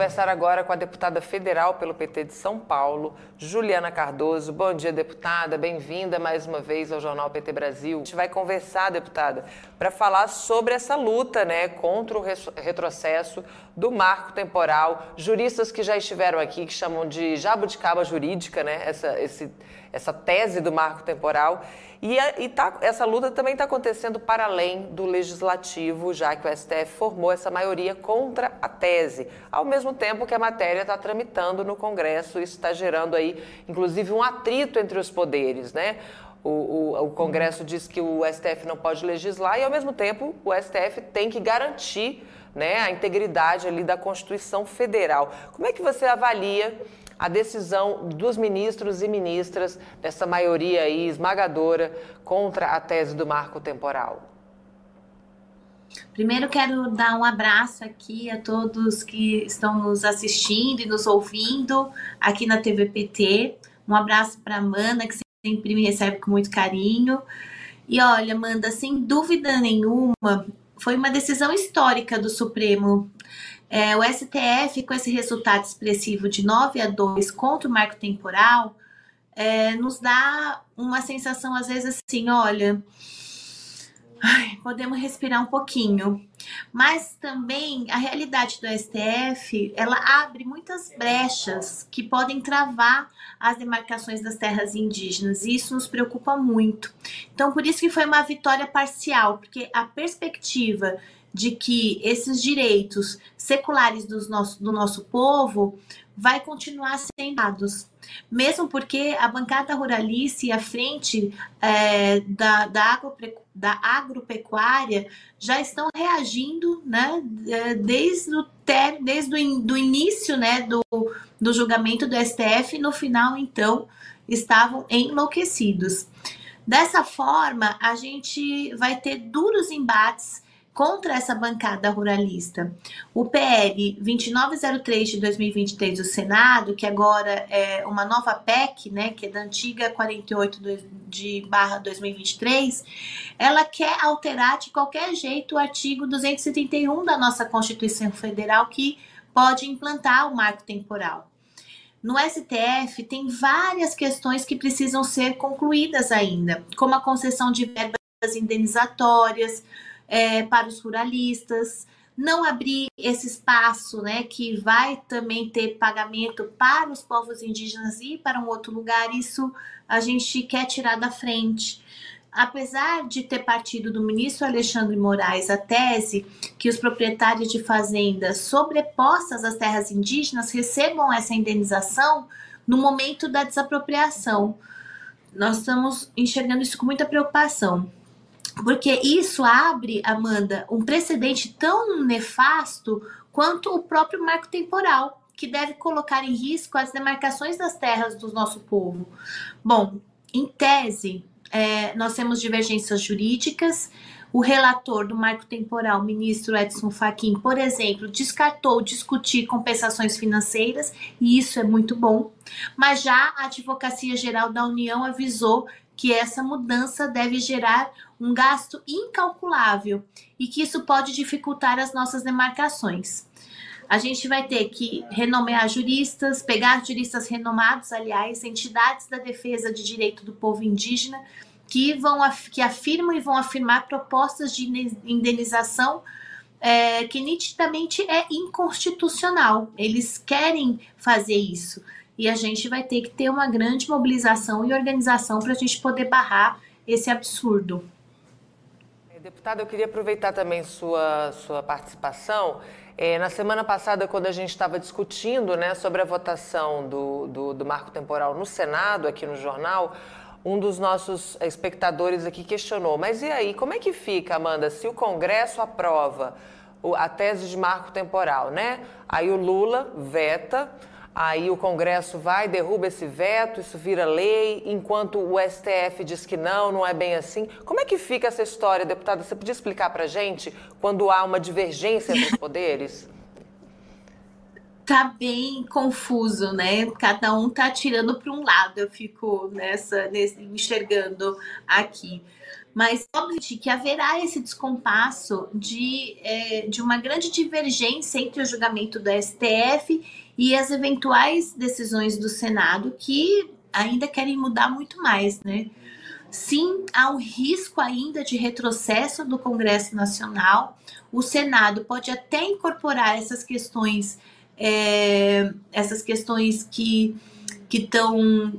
conversar agora com a deputada federal pelo PT de São Paulo, Juliana Cardoso. Bom dia, deputada. Bem-vinda mais uma vez ao Jornal PT Brasil. A gente vai conversar, deputada, para falar sobre essa luta né, contra o retrocesso do marco temporal. Juristas que já estiveram aqui, que chamam de jabuticaba jurídica, né, essa, esse, essa tese do marco temporal. E, e tá, essa luta também está acontecendo para além do legislativo, já que o STF formou essa maioria contra a tese, ao mesmo tempo que a matéria está tramitando no Congresso. Isso está gerando aí, inclusive, um atrito entre os poderes, né? O, o, o, Congresso diz que o STF não pode legislar e, ao mesmo tempo, o STF tem que garantir né, a integridade ali da Constituição Federal. Como é que você avalia a decisão dos ministros e ministras dessa maioria aí esmagadora contra a tese do marco temporal? Primeiro quero dar um abraço aqui a todos que estão nos assistindo e nos ouvindo aqui na TVPT. Um abraço para Amanda, que sempre me recebe com muito carinho. E olha, Amanda, sem dúvida nenhuma, foi uma decisão histórica do Supremo é, o STF, com esse resultado expressivo de 9 a 2 contra o marco temporal, é, nos dá uma sensação, às vezes, assim: olha, ai, podemos respirar um pouquinho. Mas também a realidade do STF ela abre muitas brechas que podem travar as demarcações das terras indígenas, e isso nos preocupa muito. Então, por isso que foi uma vitória parcial, porque a perspectiva de que esses direitos seculares do nosso, do nosso povo vai continuar sendo dados. Mesmo porque a bancada ruralista e a frente é, da, da, agropre, da agropecuária já estão reagindo né, é, desde o, ter, desde o do início né, do, do julgamento do STF, no final, então, estavam enlouquecidos. Dessa forma, a gente vai ter duros embates contra essa bancada ruralista. O PL 2903 de 2023 do Senado, que agora é uma nova PEC, né, que é da antiga 48 de barra 2023, ela quer alterar de qualquer jeito o artigo 231 da nossa Constituição Federal que pode implantar o marco temporal. No STF tem várias questões que precisam ser concluídas ainda, como a concessão de verbas indenizatórias, é, para os ruralistas, não abrir esse espaço, né, que vai também ter pagamento para os povos indígenas e para um outro lugar, isso a gente quer tirar da frente. Apesar de ter partido do ministro Alexandre Moraes a tese que os proprietários de fazendas sobrepostas às terras indígenas recebam essa indenização no momento da desapropriação, nós estamos enxergando isso com muita preocupação. Porque isso abre, Amanda, um precedente tão nefasto quanto o próprio marco temporal, que deve colocar em risco as demarcações das terras do nosso povo. Bom, em tese, é, nós temos divergências jurídicas. O relator do marco temporal, ministro Edson Fachin, por exemplo, descartou discutir compensações financeiras, e isso é muito bom. Mas já a Advocacia Geral da União avisou que essa mudança deve gerar um gasto incalculável e que isso pode dificultar as nossas demarcações. A gente vai ter que renomear juristas, pegar juristas renomados, aliás, entidades da defesa de direito do povo indígena que vão que afirmam e vão afirmar propostas de indenização é, que nitidamente é inconstitucional. Eles querem fazer isso e a gente vai ter que ter uma grande mobilização e organização para a gente poder barrar esse absurdo. Deputada, eu queria aproveitar também sua, sua participação. É, na semana passada, quando a gente estava discutindo né, sobre a votação do, do, do marco temporal no Senado, aqui no jornal, um dos nossos espectadores aqui questionou: mas e aí, como é que fica, Amanda, se o Congresso aprova a tese de marco temporal, né? Aí o Lula veta Aí o Congresso vai, derruba esse veto, isso vira lei, enquanto o STF diz que não, não é bem assim. Como é que fica essa história, deputada? Você podia explicar para gente quando há uma divergência entre os poderes? Tá bem confuso, né? Cada um tá tirando para um lado. Eu fico nessa, nesse, enxergando aqui. mas obviamente que haverá esse descompasso de, é, de uma grande divergência entre o julgamento do STF e as eventuais decisões do Senado que ainda querem mudar muito mais, né? Sim, há um risco ainda de retrocesso do Congresso Nacional. O Senado pode até incorporar essas questões, é, essas questões que que estão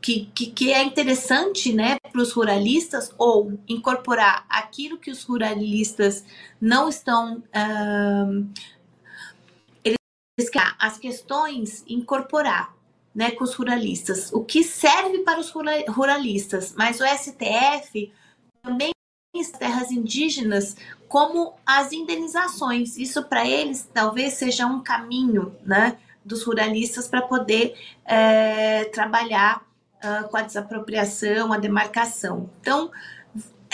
que, que, que, é interessante né, para os ruralistas ou incorporar aquilo que os ruralistas não estão. Uh, as questões incorporar né, com os ruralistas, o que serve para os ruralistas, mas o STF também as terras indígenas como as indenizações. Isso para eles talvez seja um caminho né, dos ruralistas para poder é, trabalhar uh, com a desapropriação, a demarcação. Então,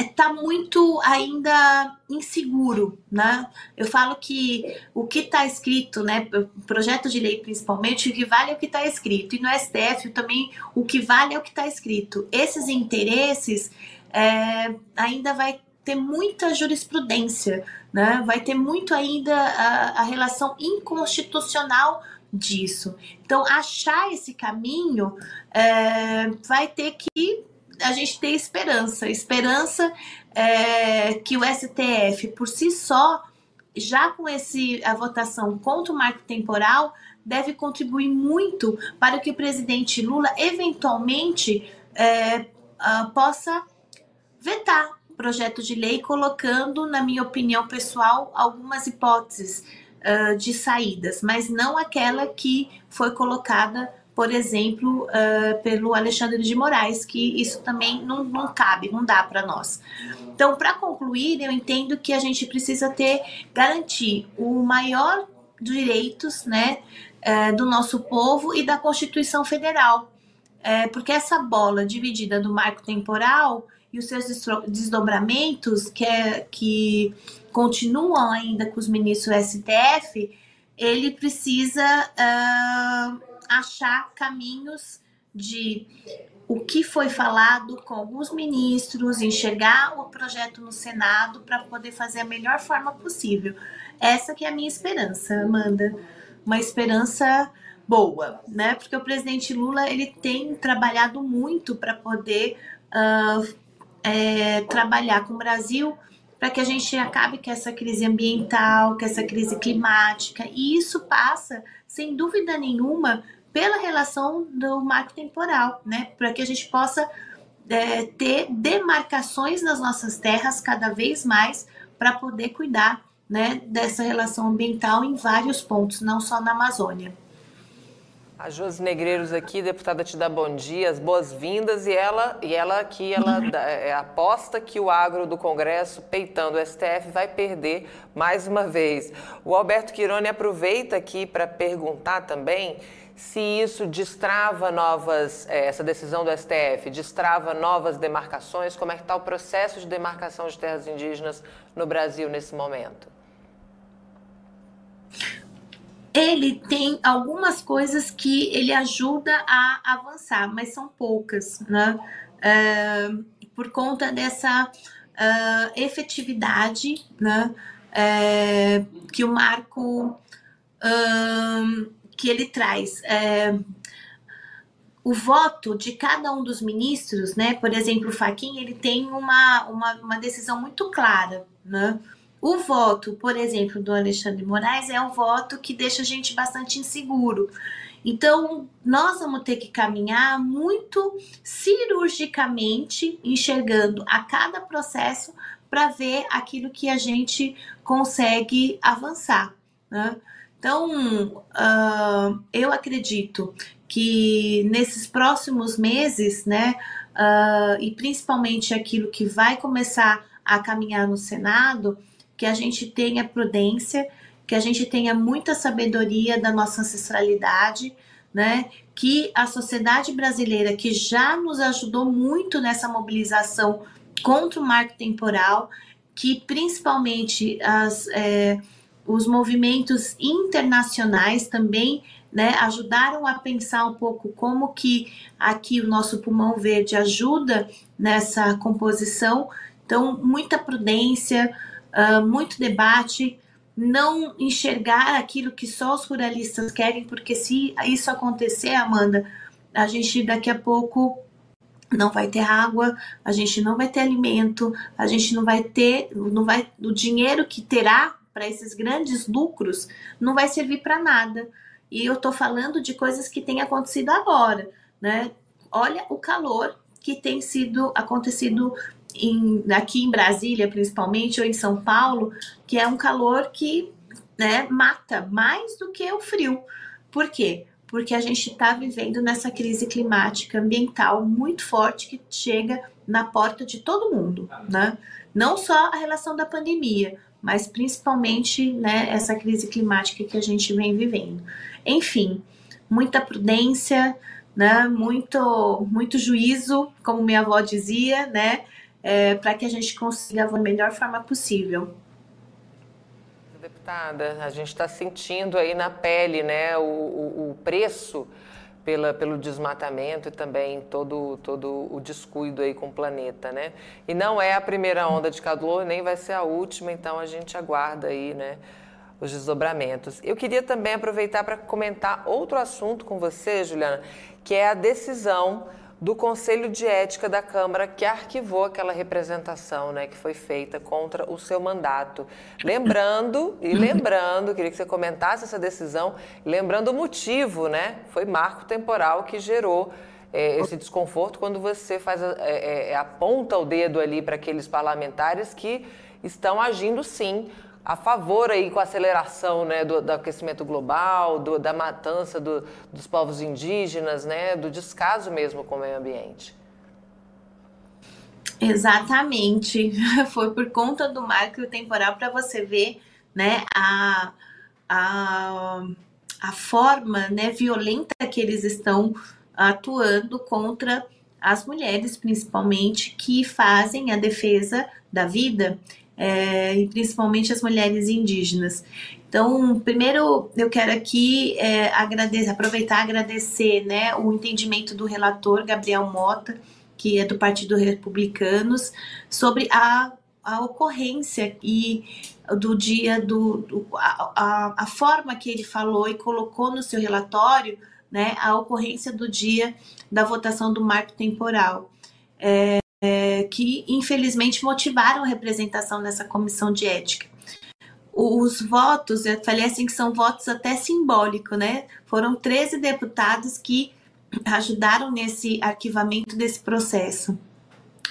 está muito ainda inseguro, né? Eu falo que o que está escrito, né, projeto de lei principalmente, o que vale é o que está escrito, e no STF também o que vale é o que está escrito. Esses interesses é, ainda vai ter muita jurisprudência, né? Vai ter muito ainda a, a relação inconstitucional disso. Então, achar esse caminho é, vai ter que a gente ter esperança. Esperança é, que o STF, por si só, já com esse, a votação contra o marco temporal, deve contribuir muito para que o presidente Lula, eventualmente, é, uh, possa vetar o projeto de lei, colocando, na minha opinião pessoal, algumas hipóteses uh, de saídas, mas não aquela que foi colocada por exemplo, uh, pelo Alexandre de Moraes, que isso também não, não cabe, não dá para nós. Então, para concluir, eu entendo que a gente precisa ter, garantir o maior direitos né, uh, do nosso povo e da Constituição Federal. Uh, porque essa bola dividida do marco temporal e os seus desdobramentos, que, é, que continuam ainda com os ministros do STF, ele precisa uh, achar caminhos de o que foi falado com alguns ministros, enxergar o projeto no Senado para poder fazer a melhor forma possível. Essa que é a minha esperança, Amanda. Uma esperança boa, né? Porque o presidente Lula ele tem trabalhado muito para poder uh, é, trabalhar com o Brasil para que a gente acabe com essa crise ambiental, com essa crise climática. E isso passa, sem dúvida nenhuma, pela relação do marco temporal, né? Para que a gente possa é, ter demarcações nas nossas terras cada vez mais para poder cuidar né, dessa relação ambiental em vários pontos, não só na Amazônia. A Josi Negreiros aqui, deputada, te dá bom dia, as boas-vindas e ela, e ela aqui, ela é, aposta que o agro do Congresso, peitando o STF, vai perder mais uma vez. O Alberto Quirone aproveita aqui para perguntar também se isso destrava novas, é, essa decisão do STF, destrava novas demarcações, como é que está o processo de demarcação de terras indígenas no Brasil nesse momento? Ele tem algumas coisas que ele ajuda a avançar, mas são poucas, né? É, por conta dessa uh, efetividade, né? É, que o marco que ele traz. É, o voto de cada um dos ministros, né? Por exemplo, o Faquin, ele tem uma, uma, uma decisão muito clara, né? O voto, por exemplo, do Alexandre Moraes é um voto que deixa a gente bastante inseguro. Então, nós vamos ter que caminhar muito cirurgicamente, enxergando a cada processo para ver aquilo que a gente consegue avançar. Né? Então, uh, eu acredito que nesses próximos meses, né, uh, e principalmente aquilo que vai começar a caminhar no Senado, que a gente tenha prudência, que a gente tenha muita sabedoria da nossa ancestralidade, né? Que a sociedade brasileira, que já nos ajudou muito nessa mobilização contra o marco temporal, que principalmente as. É, os movimentos internacionais também né, ajudaram a pensar um pouco como que aqui o nosso pulmão verde ajuda nessa composição. Então, muita prudência, uh, muito debate, não enxergar aquilo que só os ruralistas querem, porque se isso acontecer, Amanda, a gente daqui a pouco não vai ter água, a gente não vai ter alimento, a gente não vai ter, não vai, o dinheiro que terá para esses grandes lucros não vai servir para nada. E eu estou falando de coisas que têm acontecido agora, né? Olha o calor que tem sido acontecido em, aqui em Brasília, principalmente, ou em São Paulo, que é um calor que né, mata mais do que o frio. Por quê? Porque a gente está vivendo nessa crise climática ambiental muito forte que chega na porta de todo mundo, né? Não só a relação da pandemia, mas principalmente né, essa crise climática que a gente vem vivendo. Enfim, muita prudência, né, muito, muito juízo, como minha avó dizia, né, é, para que a gente consiga da melhor forma possível. Deputada, a gente está sentindo aí na pele né, o, o, o preço pela, pelo desmatamento e também todo, todo o descuido aí com o planeta, né? E não é a primeira onda de calor, nem vai ser a última, então a gente aguarda aí, né? Os desdobramentos. Eu queria também aproveitar para comentar outro assunto com você, Juliana, que é a decisão do Conselho de Ética da Câmara que arquivou aquela representação né, que foi feita contra o seu mandato. Lembrando, e lembrando, queria que você comentasse essa decisão, lembrando o motivo, né? Foi marco temporal que gerou é, esse desconforto quando você faz é, é, aponta o dedo ali para aqueles parlamentares que estão agindo sim a favor aí com a aceleração né, do, do aquecimento global, do, da matança do, dos povos indígenas, né, do descaso mesmo com o meio ambiente. Exatamente. Foi por conta do marco temporal para você ver né, a, a, a forma né, violenta que eles estão atuando contra as mulheres, principalmente, que fazem a defesa da vida é, e principalmente as mulheres indígenas. Então, primeiro eu quero aqui é, agradecer, aproveitar e agradecer né, o entendimento do relator Gabriel Mota, que é do Partido Republicanos, sobre a, a ocorrência e do dia do, do a, a, forma que ele falou e colocou no seu relatório né, a ocorrência do dia da votação do marco temporal. É, é, que infelizmente motivaram a representação nessa comissão de ética. Os votos, eu falei assim que são votos até simbólicos, né? Foram 13 deputados que ajudaram nesse arquivamento desse processo.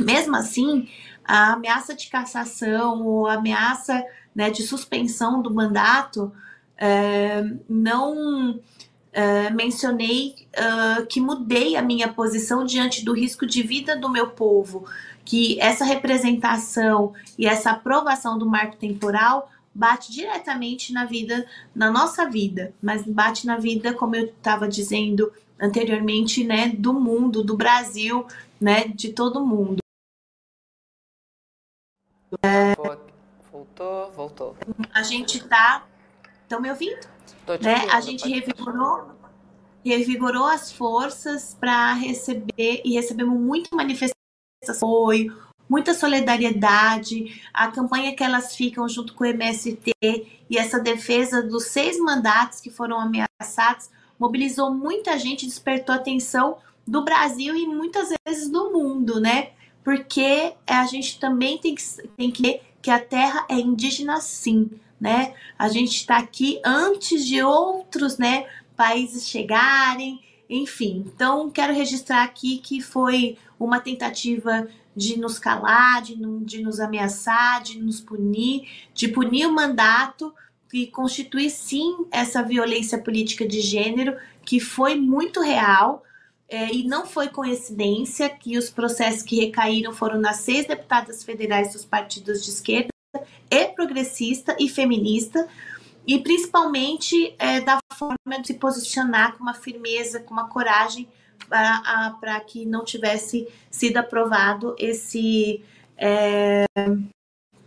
Mesmo assim, a ameaça de cassação ou ameaça né, de suspensão do mandato é, não Uh, mencionei uh, que mudei a minha posição diante do risco de vida do meu povo, que essa representação e essa aprovação do marco temporal bate diretamente na vida, na nossa vida, mas bate na vida, como eu estava dizendo anteriormente, né, do mundo, do Brasil, né, de todo mundo. Voltou, voltou. A gente tá. Estão me ouvindo? né? a gente revigorou, revigorou as forças para receber e recebemos muita manifestação de apoio, muita solidariedade, a campanha que elas ficam junto com o MST e essa defesa dos seis mandatos que foram ameaçados mobilizou muita gente, despertou a atenção do Brasil e muitas vezes do mundo, né? Porque a gente também tem que, tem que ver que a terra é indígena sim né? A gente está aqui antes de outros, né, países chegarem, enfim. Então, quero registrar aqui que foi uma tentativa de nos calar, de, de nos ameaçar, de nos punir, de punir o mandato que constitui sim essa violência política de gênero que foi muito real. É, e não foi coincidência que os processos que recaíram foram nas seis deputadas federais dos partidos de esquerda e progressista e feminista, e principalmente é, da forma de se posicionar com uma firmeza, com uma coragem para que não tivesse sido aprovado esse, é,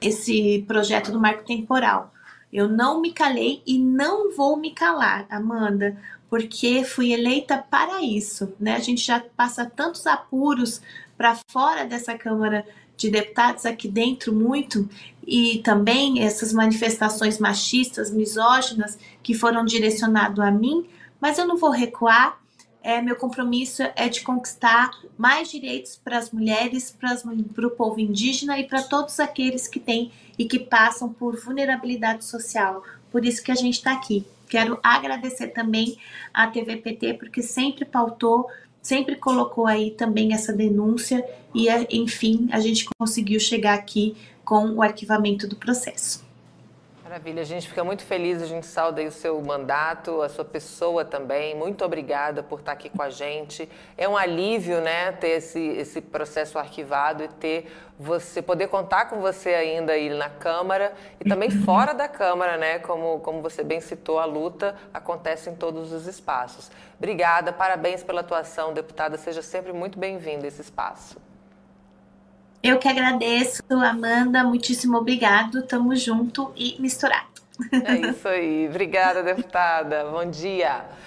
esse projeto do marco temporal. Eu não me calei e não vou me calar, Amanda, porque fui eleita para isso, né? A gente já passa tantos apuros para fora dessa Câmara de deputados aqui dentro muito e também essas manifestações machistas, misóginas que foram direcionadas a mim, mas eu não vou recuar. É, meu compromisso é de conquistar mais direitos para as mulheres, para o povo indígena e para todos aqueles que têm e que passam por vulnerabilidade social. Por isso que a gente está aqui. Quero agradecer também à TVPT, porque sempre pautou, sempre colocou aí também essa denúncia e, enfim, a gente conseguiu chegar aqui com o arquivamento do processo. Maravilha, a gente fica muito feliz, a gente sauda o seu mandato, a sua pessoa também. Muito obrigada por estar aqui com a gente. É um alívio, né, ter esse, esse processo arquivado e ter você poder contar com você ainda aí na Câmara e também fora da Câmara, né? Como, como você bem citou, a luta acontece em todos os espaços. Obrigada, parabéns pela atuação, deputada. Seja sempre muito bem-vinda a esse espaço. Eu que agradeço, Amanda. Muitíssimo obrigado. Tamo junto e misturado. É isso aí. Obrigada, deputada. Bom dia.